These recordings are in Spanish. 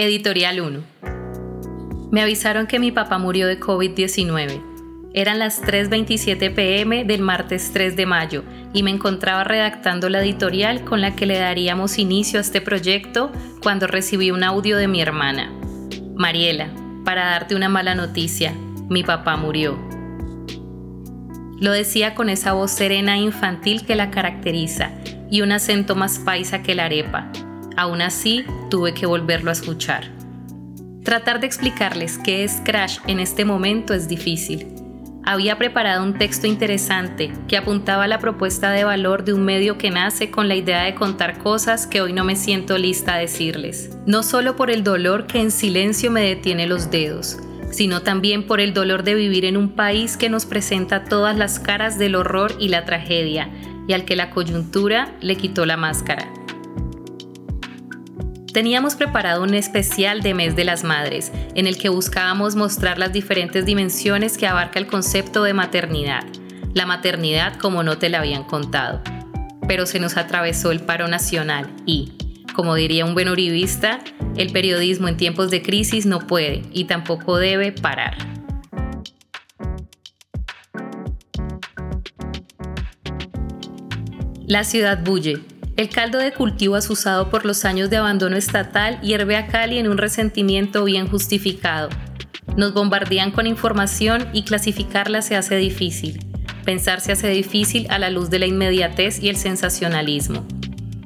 Editorial 1. Me avisaron que mi papá murió de COVID-19. Eran las 3.27 pm del martes 3 de mayo y me encontraba redactando la editorial con la que le daríamos inicio a este proyecto cuando recibí un audio de mi hermana. Mariela, para darte una mala noticia, mi papá murió. Lo decía con esa voz serena e infantil que la caracteriza y un acento más paisa que la arepa, Aún así, tuve que volverlo a escuchar. Tratar de explicarles qué es Crash en este momento es difícil. Había preparado un texto interesante que apuntaba a la propuesta de valor de un medio que nace con la idea de contar cosas que hoy no me siento lista a decirles. No solo por el dolor que en silencio me detiene los dedos, sino también por el dolor de vivir en un país que nos presenta todas las caras del horror y la tragedia, y al que la coyuntura le quitó la máscara. Teníamos preparado un especial de Mes de las Madres, en el que buscábamos mostrar las diferentes dimensiones que abarca el concepto de maternidad, la maternidad como no te la habían contado. Pero se nos atravesó el paro nacional y, como diría un buen uribista, el periodismo en tiempos de crisis no puede y tampoco debe parar. La ciudad bulle, el caldo de cultivo asusado por los años de abandono estatal hierve a Cali en un resentimiento bien justificado. Nos bombardean con información y clasificarla se hace difícil. Pensar se hace difícil a la luz de la inmediatez y el sensacionalismo.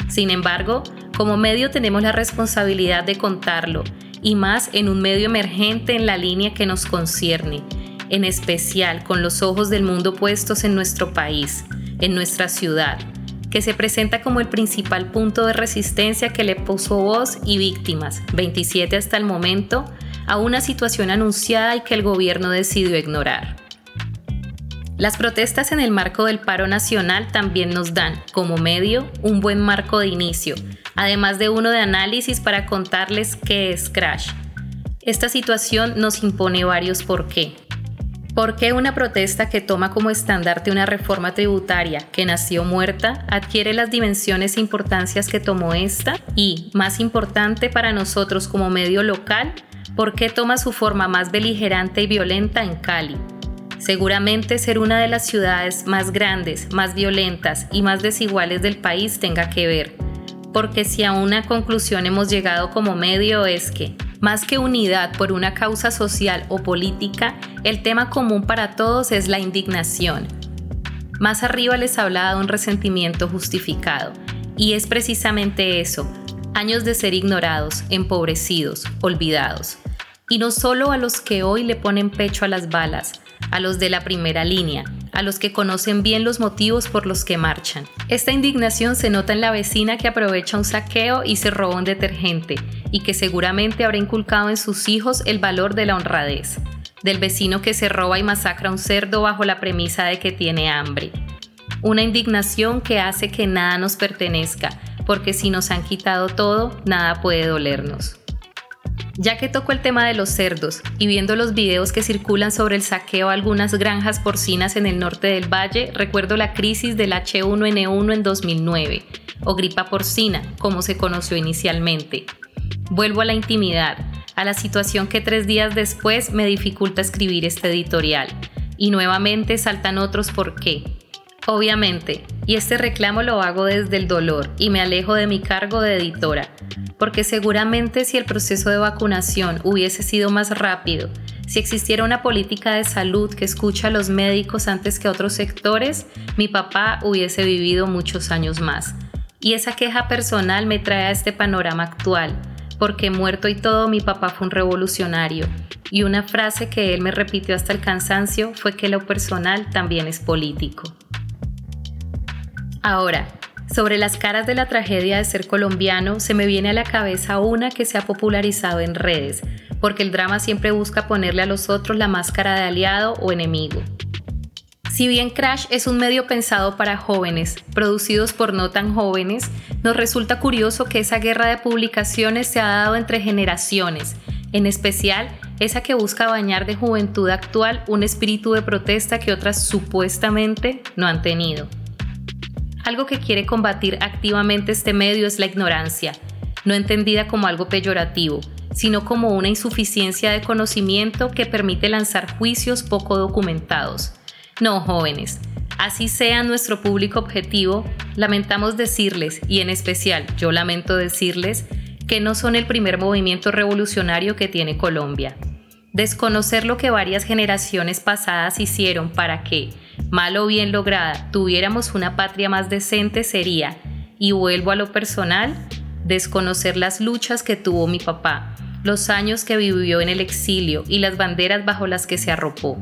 Sin embargo, como medio tenemos la responsabilidad de contarlo, y más en un medio emergente en la línea que nos concierne, en especial con los ojos del mundo puestos en nuestro país, en nuestra ciudad, que se presenta como el principal punto de resistencia que le puso voz y víctimas, 27 hasta el momento, a una situación anunciada y que el gobierno decidió ignorar. Las protestas en el marco del paro nacional también nos dan, como medio, un buen marco de inicio, además de uno de análisis para contarles qué es Crash. Esta situación nos impone varios por qué. ¿Por qué una protesta que toma como estandarte una reforma tributaria que nació muerta adquiere las dimensiones e importancias que tomó esta? Y, más importante para nosotros como medio local, ¿por qué toma su forma más beligerante y violenta en Cali? Seguramente ser una de las ciudades más grandes, más violentas y más desiguales del país tenga que ver, porque si a una conclusión hemos llegado como medio es que más que unidad por una causa social o política, el tema común para todos es la indignación. Más arriba les hablaba de un resentimiento justificado, y es precisamente eso, años de ser ignorados, empobrecidos, olvidados. Y no solo a los que hoy le ponen pecho a las balas, a los de la primera línea, a los que conocen bien los motivos por los que marchan. Esta indignación se nota en la vecina que aprovecha un saqueo y se roba un detergente, y que seguramente habrá inculcado en sus hijos el valor de la honradez, del vecino que se roba y masacra un cerdo bajo la premisa de que tiene hambre. Una indignación que hace que nada nos pertenezca, porque si nos han quitado todo, nada puede dolernos. Ya que tocó el tema de los cerdos y viendo los videos que circulan sobre el saqueo a algunas granjas porcinas en el norte del valle, recuerdo la crisis del H1N1 en 2009, o gripa porcina, como se conoció inicialmente. Vuelvo a la intimidad, a la situación que tres días después me dificulta escribir este editorial. Y nuevamente saltan otros por qué. Obviamente, y este reclamo lo hago desde el dolor y me alejo de mi cargo de editora, porque seguramente si el proceso de vacunación hubiese sido más rápido, si existiera una política de salud que escucha a los médicos antes que a otros sectores, mi papá hubiese vivido muchos años más. Y esa queja personal me trae a este panorama actual, porque muerto y todo mi papá fue un revolucionario. Y una frase que él me repitió hasta el cansancio fue que lo personal también es político. Ahora, sobre las caras de la tragedia de ser colombiano, se me viene a la cabeza una que se ha popularizado en redes, porque el drama siempre busca ponerle a los otros la máscara de aliado o enemigo. Si bien Crash es un medio pensado para jóvenes, producidos por no tan jóvenes, nos resulta curioso que esa guerra de publicaciones se ha dado entre generaciones, en especial esa que busca bañar de juventud actual un espíritu de protesta que otras supuestamente no han tenido. Algo que quiere combatir activamente este medio es la ignorancia, no entendida como algo peyorativo, sino como una insuficiencia de conocimiento que permite lanzar juicios poco documentados. No, jóvenes, así sea nuestro público objetivo, lamentamos decirles, y en especial yo lamento decirles, que no son el primer movimiento revolucionario que tiene Colombia. Desconocer lo que varias generaciones pasadas hicieron para que, mal o bien lograda, tuviéramos una patria más decente sería, y vuelvo a lo personal, desconocer las luchas que tuvo mi papá, los años que vivió en el exilio y las banderas bajo las que se arropó.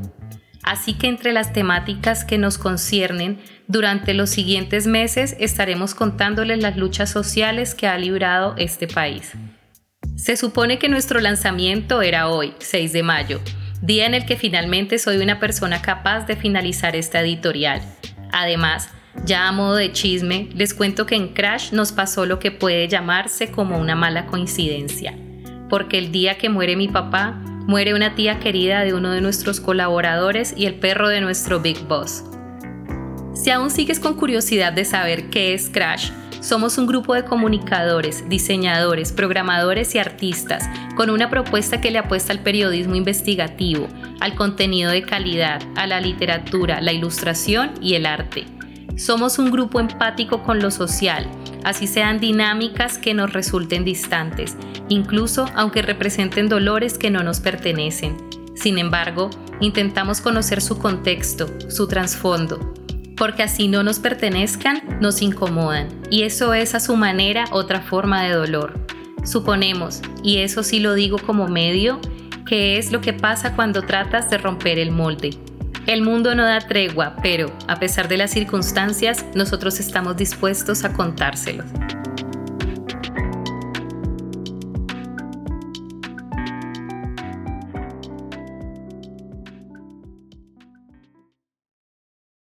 Así que entre las temáticas que nos conciernen, durante los siguientes meses estaremos contándoles las luchas sociales que ha librado este país. Se supone que nuestro lanzamiento era hoy, 6 de mayo, día en el que finalmente soy una persona capaz de finalizar esta editorial. Además, ya a modo de chisme, les cuento que en Crash nos pasó lo que puede llamarse como una mala coincidencia, porque el día que muere mi papá, muere una tía querida de uno de nuestros colaboradores y el perro de nuestro Big Boss. Si aún sigues con curiosidad de saber qué es Crash, somos un grupo de comunicadores, diseñadores, programadores y artistas con una propuesta que le apuesta al periodismo investigativo, al contenido de calidad, a la literatura, la ilustración y el arte. Somos un grupo empático con lo social, así sean dinámicas que nos resulten distantes, incluso aunque representen dolores que no nos pertenecen. Sin embargo, intentamos conocer su contexto, su trasfondo, porque así no nos pertenezcan, nos incomodan, y eso es a su manera otra forma de dolor. Suponemos, y eso sí lo digo como medio, que es lo que pasa cuando tratas de romper el molde. El mundo no da tregua, pero, a pesar de las circunstancias, nosotros estamos dispuestos a contárselos.